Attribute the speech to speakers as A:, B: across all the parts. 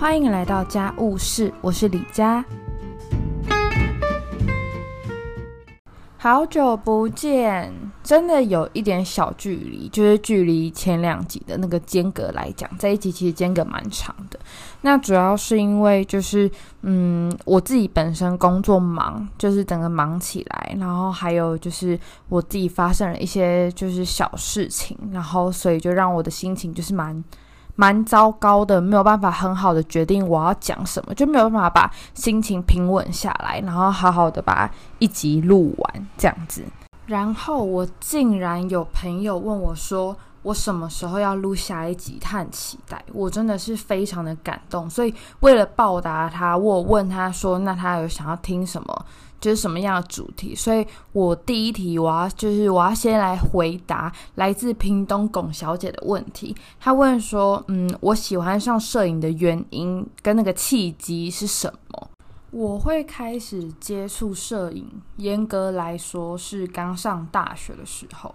A: 欢迎来到家务事，我是李佳。好久不见，真的有一点小距离，就是距离前两集的那个间隔来讲，这一集其实间隔蛮长的。那主要是因为就是嗯，我自己本身工作忙，就是整个忙起来，然后还有就是我自己发生了一些就是小事情，然后所以就让我的心情就是蛮。蛮糟糕的，没有办法很好的决定我要讲什么，就没有办法把心情平稳下来，然后好好的把一集录完这样子。然后我竟然有朋友问我说，我什么时候要录下一集？他很期待，我真的是非常的感动。所以为了报答他，我问他说，那他有想要听什么？就是什么样的主题，所以我第一题我要就是我要先来回答来自屏东龚小姐的问题。她问说：“嗯，我喜欢上摄影的原因跟那个契机是什么？”我会开始接触摄影，严格来说是刚上大学的时候。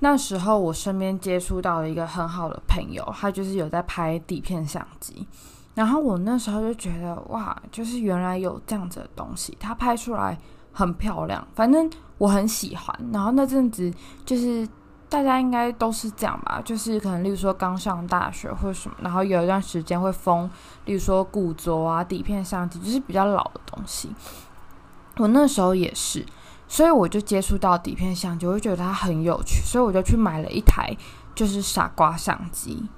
A: 那时候我身边接触到了一个很好的朋友，他就是有在拍底片相机。然后我那时候就觉得哇，就是原来有这样子的东西，它拍出来很漂亮，反正我很喜欢。然后那阵子就是大家应该都是这样吧，就是可能例如说刚上大学或者什么，然后有一段时间会疯，例如说古着啊、底片相机，就是比较老的东西。我那时候也是，所以我就接触到底片相机，我就觉得它很有趣，所以我就去买了一台就是傻瓜相机。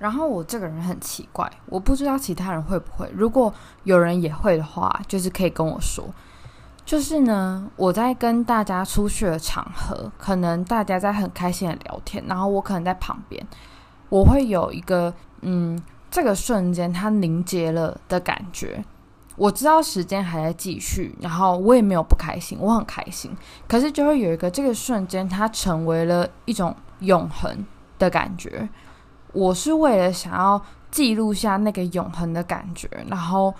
A: 然后我这个人很奇怪，我不知道其他人会不会。如果有人也会的话，就是可以跟我说。就是呢，我在跟大家出去的场合，可能大家在很开心的聊天，然后我可能在旁边，我会有一个嗯，这个瞬间它凝结了的感觉。我知道时间还在继续，然后我也没有不开心，我很开心。可是就会有一个这个瞬间，它成为了一种永恒的感觉。我是为了想要记录下那个永恒的感觉，然后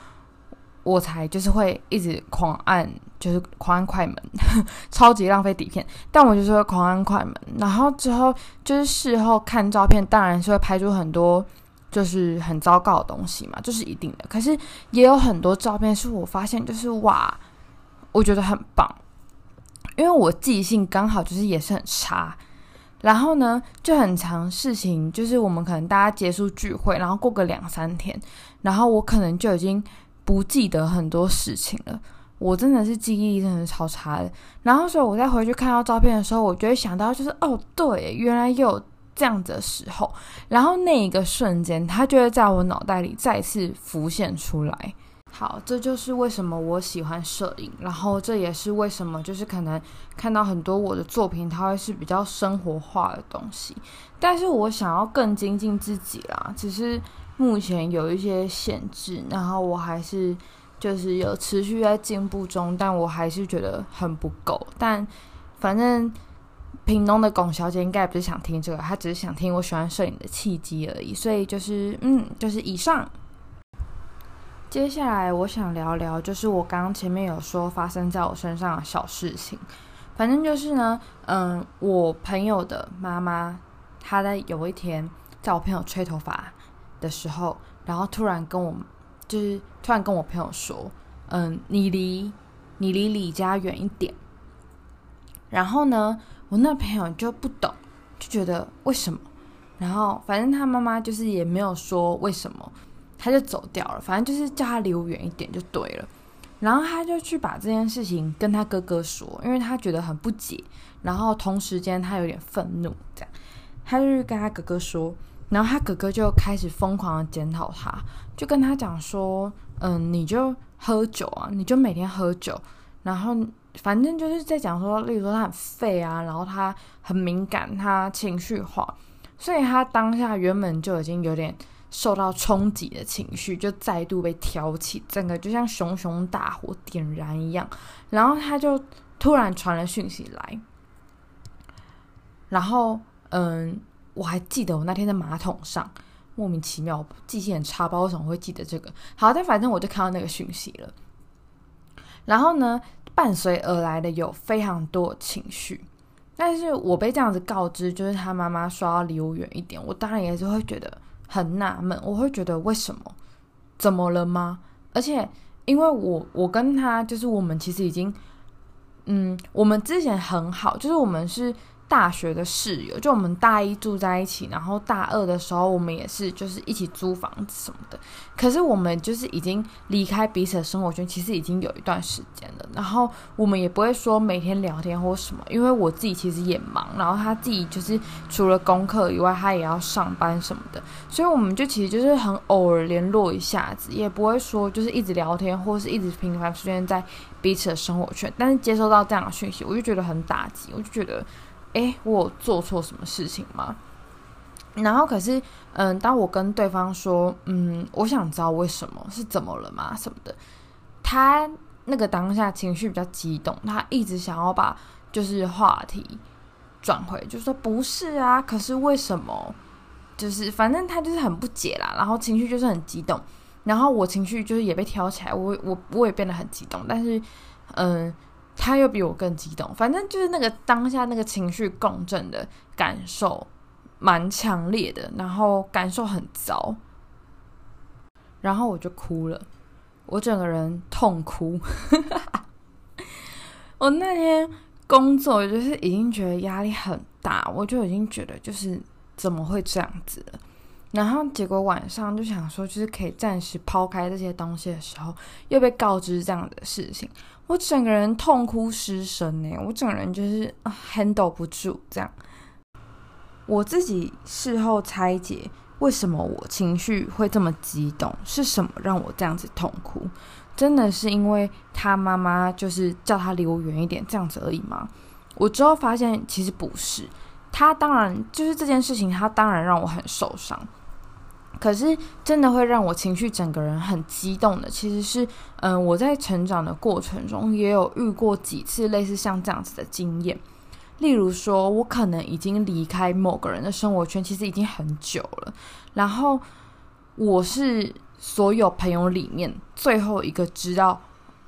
A: 我才就是会一直狂按，就是狂按快门，超级浪费底片。但我就是会狂按快门，然后之后就是事后看照片，当然是会拍出很多就是很糟糕的东西嘛，这是一定的。可是也有很多照片是我发现就是哇，我觉得很棒，因为我记性刚好就是也是很差。然后呢，就很长事情，就是我们可能大家结束聚会，然后过个两三天，然后我可能就已经不记得很多事情了。我真的是记忆力真的超差的。然后所以我再回去看到照片的时候，我就会想到，就是哦，对，原来有这样子的时候。然后那一个瞬间，它就会在我脑袋里再次浮现出来。好，这就是为什么我喜欢摄影，然后这也是为什么就是可能看到很多我的作品，它会是比较生活化的东西。但是我想要更精进自己啦，只是目前有一些限制，然后我还是就是有持续在进步中，但我还是觉得很不够。但反正屏东的龚小姐应该也不是想听这个，她只是想听我喜欢摄影的契机而已。所以就是嗯，就是以上。接下来我想聊聊，就是我刚刚前面有说发生在我身上的小事情。反正就是呢，嗯，我朋友的妈妈，她在有一天在我朋友吹头发的时候，然后突然跟我，就是突然跟我朋友说，嗯，你离你离李家远一点。然后呢，我那朋友就不懂，就觉得为什么？然后反正他妈妈就是也没有说为什么。他就走掉了，反正就是叫他离我远一点就对了。然后他就去把这件事情跟他哥哥说，因为他觉得很不解，然后同时间他有点愤怒，这样他就去跟他哥哥说，然后他哥哥就开始疯狂的检讨他，就跟他讲说，嗯，你就喝酒啊，你就每天喝酒，然后反正就是在讲说，例如说他很废啊，然后他很敏感，他情绪化，所以他当下原本就已经有点。受到冲击的情绪就再度被挑起，整个就像熊熊大火点燃一样。然后他就突然传了讯息来，然后嗯，我还记得我那天在马桶上，莫名其妙记性很差，不知道为什么会记得这个。好，但反正我就看到那个讯息了。然后呢，伴随而来的有非常多情绪，但是我被这样子告知，就是他妈妈说要离我远一点，我当然也是会觉得。很纳闷，我会觉得为什么？怎么了吗？而且因为我我跟他就是我们其实已经，嗯，我们之前很好，就是我们是。大学的室友，就我们大一住在一起，然后大二的时候，我们也是就是一起租房子什么的。可是我们就是已经离开彼此的生活圈，其实已经有一段时间了。然后我们也不会说每天聊天或什么，因为我自己其实也忙，然后他自己就是除了功课以外，他也要上班什么的。所以我们就其实就是很偶尔联络一下子，也不会说就是一直聊天，或是一直频繁出现在彼此的生活圈。但是接收到这样的讯息，我就觉得很打击，我就觉得。哎，我有做错什么事情吗？然后可是，嗯，当我跟对方说，嗯，我想知道为什么是怎么了吗？什么的，他那个当下情绪比较激动，他一直想要把就是话题转回，就说不是啊，可是为什么？就是反正他就是很不解啦，然后情绪就是很激动，然后我情绪就是也被挑起来，我我我也变得很激动，但是，嗯。他又比我更激动，反正就是那个当下那个情绪共振的感受蛮强烈的，然后感受很糟，然后我就哭了，我整个人痛哭。我那天工作就是已经觉得压力很大，我就已经觉得就是怎么会这样子。然后结果晚上就想说，就是可以暂时抛开这些东西的时候，又被告知这样的事情，我整个人痛哭失声呢。我整个人就是 handle 不住这样。我自己事后拆解，为什么我情绪会这么激动？是什么让我这样子痛哭？真的是因为他妈妈就是叫他离我远一点这样子而已吗？我之后发现其实不是。他当然就是这件事情，他当然让我很受伤。可是，真的会让我情绪整个人很激动的，其实是，嗯，我在成长的过程中也有遇过几次类似像这样子的经验。例如说，我可能已经离开某个人的生活圈，其实已经很久了。然后，我是所有朋友里面最后一个知道，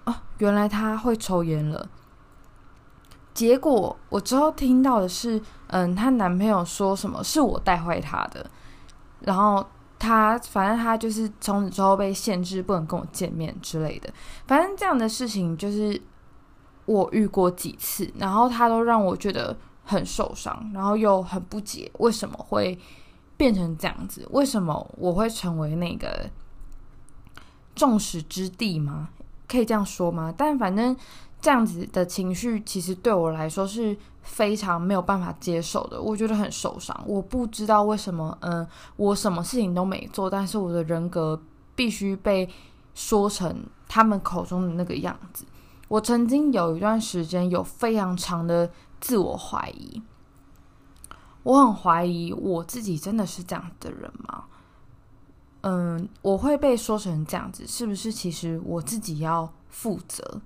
A: 啊，原来他会抽烟了。结果我之后听到的是，嗯，她男朋友说什么是我带坏她的，然后。他反正他就是从此之后被限制不能跟我见面之类的，反正这样的事情就是我遇过几次，然后他都让我觉得很受伤，然后又很不解为什么会变成这样子，为什么我会成为那个众矢之的吗？可以这样说吗？但反正。这样子的情绪，其实对我来说是非常没有办法接受的。我觉得很受伤。我不知道为什么，嗯，我什么事情都没做，但是我的人格必须被说成他们口中的那个样子。我曾经有一段时间有非常长的自我怀疑，我很怀疑我自己真的是这样的人吗？嗯，我会被说成这样子，是不是其实我自己要负责？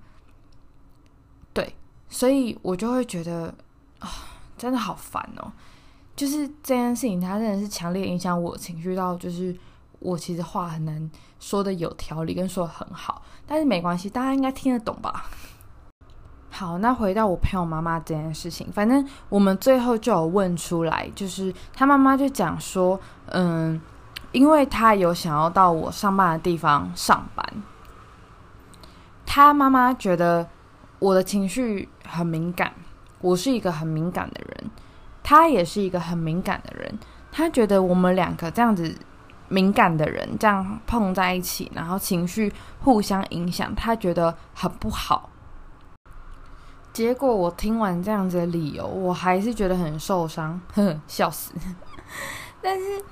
A: 对所以我就会觉得啊，真的好烦哦！就是这件事情，它真的是强烈影响我情绪到，就是我其实话很难说的有条理，跟说的很好。但是没关系，大家应该听得懂吧？好，那回到我朋友妈妈这件事情，反正我们最后就有问出来，就是他妈妈就讲说，嗯，因为他有想要到我上班的地方上班，他妈妈觉得。我的情绪很敏感，我是一个很敏感的人，他也是一个很敏感的人。他觉得我们两个这样子敏感的人这样碰在一起，然后情绪互相影响，他觉得很不好。结果我听完这样子的理由，我还是觉得很受伤，呵呵，笑死。但是。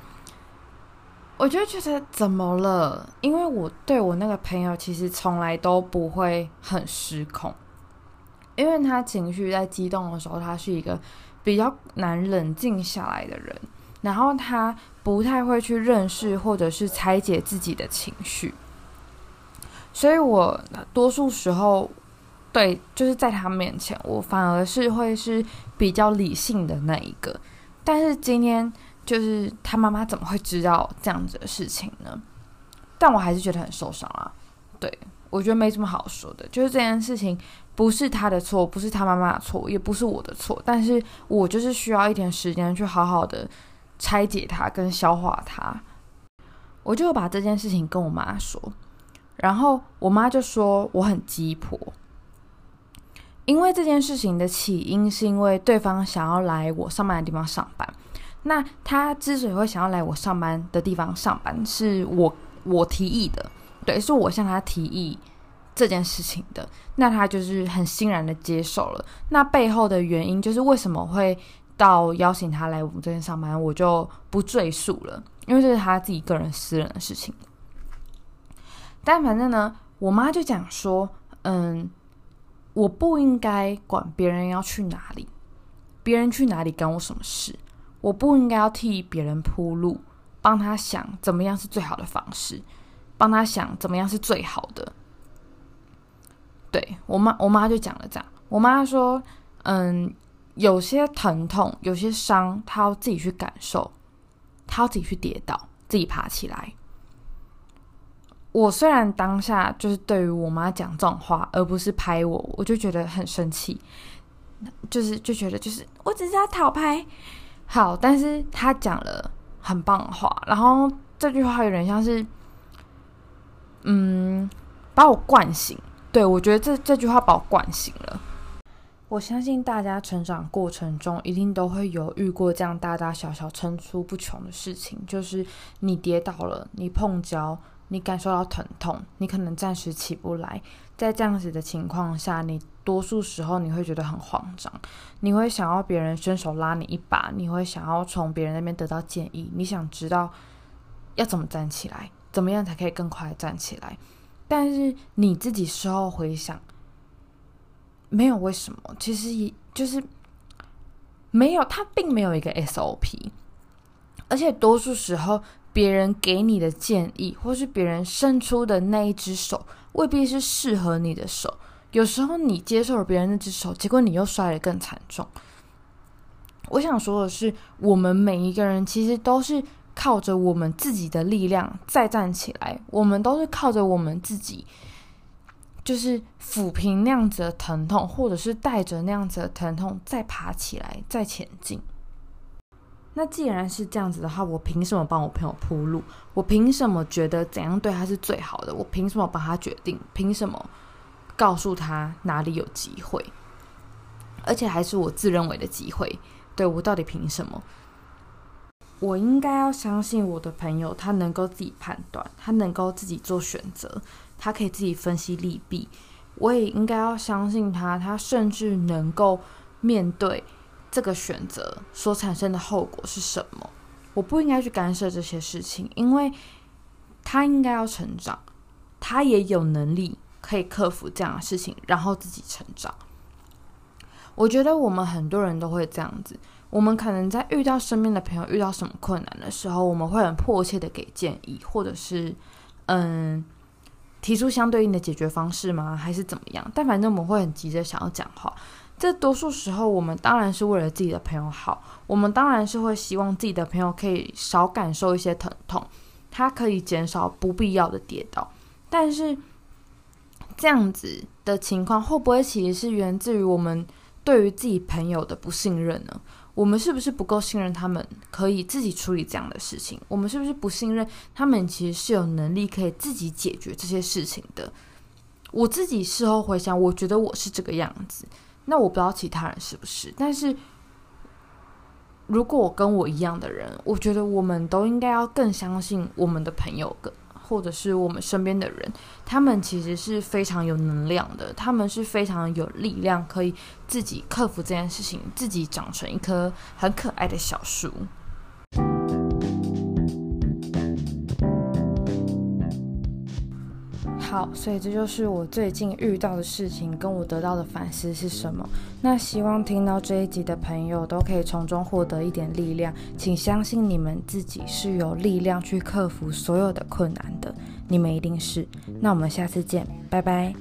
A: 我就觉得怎么了？因为我对我那个朋友其实从来都不会很失控。因为他情绪在激动的时候，他是一个比较难冷静下来的人，然后他不太会去认识或者是拆解自己的情绪，所以我多数时候对就是在他面前，我反而是会是比较理性的那一个。但是今天就是他妈妈怎么会知道这样子的事情呢？但我还是觉得很受伤啊。对我觉得没什么好说的，就是这件事情。不是他的错，不是他妈妈的错，也不是我的错，但是我就是需要一点时间去好好的拆解它跟消化它。我就把这件事情跟我妈说，然后我妈就说我很鸡婆，因为这件事情的起因是因为对方想要来我上班的地方上班。那他之所以会想要来我上班的地方上班，是我我提议的，对，是我向他提议这件事情的。那他就是很欣然的接受了。那背后的原因就是为什么会到邀请他来我们这边上班，我就不赘述了，因为这是他自己个人私人的事情。但反正呢，我妈就讲说，嗯，我不应该管别人要去哪里，别人去哪里干我什么事。我不应该要替别人铺路，帮他想怎么样是最好的方式，帮他想怎么样是最好的。对我妈，我妈就讲了这样。我妈说：“嗯，有些疼痛，有些伤，他要自己去感受，他要自己去跌倒，自己爬起来。”我虽然当下就是对于我妈讲这种话，而不是拍我，我就觉得很生气，就是就觉得就是我只是要讨拍。好，但是他讲了很棒的话，然后这句话有点像是，嗯，把我惯醒。对我觉得这这句话把我惯醒了。我相信大家成长过程中一定都会有遇过这样大大小小层出不穷的事情，就是你跌倒了，你碰跤。你感受到疼痛，你可能暂时起不来。在这样子的情况下，你多数时候你会觉得很慌张，你会想要别人伸手拉你一把，你会想要从别人那边得到建议，你想知道要怎么站起来，怎么样才可以更快站起来。但是你自己事后回想，没有为什么，其实也就是没有，他并没有一个 SOP，而且多数时候。别人给你的建议，或是别人伸出的那一只手，未必是适合你的手。有时候你接受了别人那只手，结果你又摔得更惨重。我想说的是，我们每一个人其实都是靠着我们自己的力量再站起来，我们都是靠着我们自己，就是抚平那样子的疼痛，或者是带着那样子的疼痛再爬起来，再前进。那既然是这样子的话，我凭什么帮我朋友铺路？我凭什么觉得怎样对他是最好的？我凭什么帮他决定？凭什么告诉他哪里有机会？而且还是我自认为的机会？对我到底凭什么？我应该要相信我的朋友，他能够自己判断，他能够自己做选择，他可以自己分析利弊。我也应该要相信他，他甚至能够面对。这个选择所产生的后果是什么？我不应该去干涉这些事情，因为他应该要成长，他也有能力可以克服这样的事情，然后自己成长。我觉得我们很多人都会这样子，我们可能在遇到身边的朋友遇到什么困难的时候，我们会很迫切的给建议，或者是嗯提出相对应的解决方式吗？还是怎么样？但反正我们会很急着想要讲话。这多数时候，我们当然是为了自己的朋友好，我们当然是会希望自己的朋友可以少感受一些疼痛，他可以减少不必要的跌倒。但是这样子的情况，会不会其实是源自于我们对于自己朋友的不信任呢？我们是不是不够信任他们可以自己处理这样的事情？我们是不是不信任他们其实是有能力可以自己解决这些事情的？我自己事后回想，我觉得我是这个样子。那我不知道其他人是不是，但是如果跟我一样的人，我觉得我们都应该要更相信我们的朋友，跟或者是我们身边的人，他们其实是非常有能量的，他们是非常有力量，可以自己克服这件事情，自己长成一棵很可爱的小树。好，所以这就是我最近遇到的事情，跟我得到的反思是什么。那希望听到这一集的朋友都可以从中获得一点力量，请相信你们自己是有力量去克服所有的困难的，你们一定是。那我们下次见，拜拜。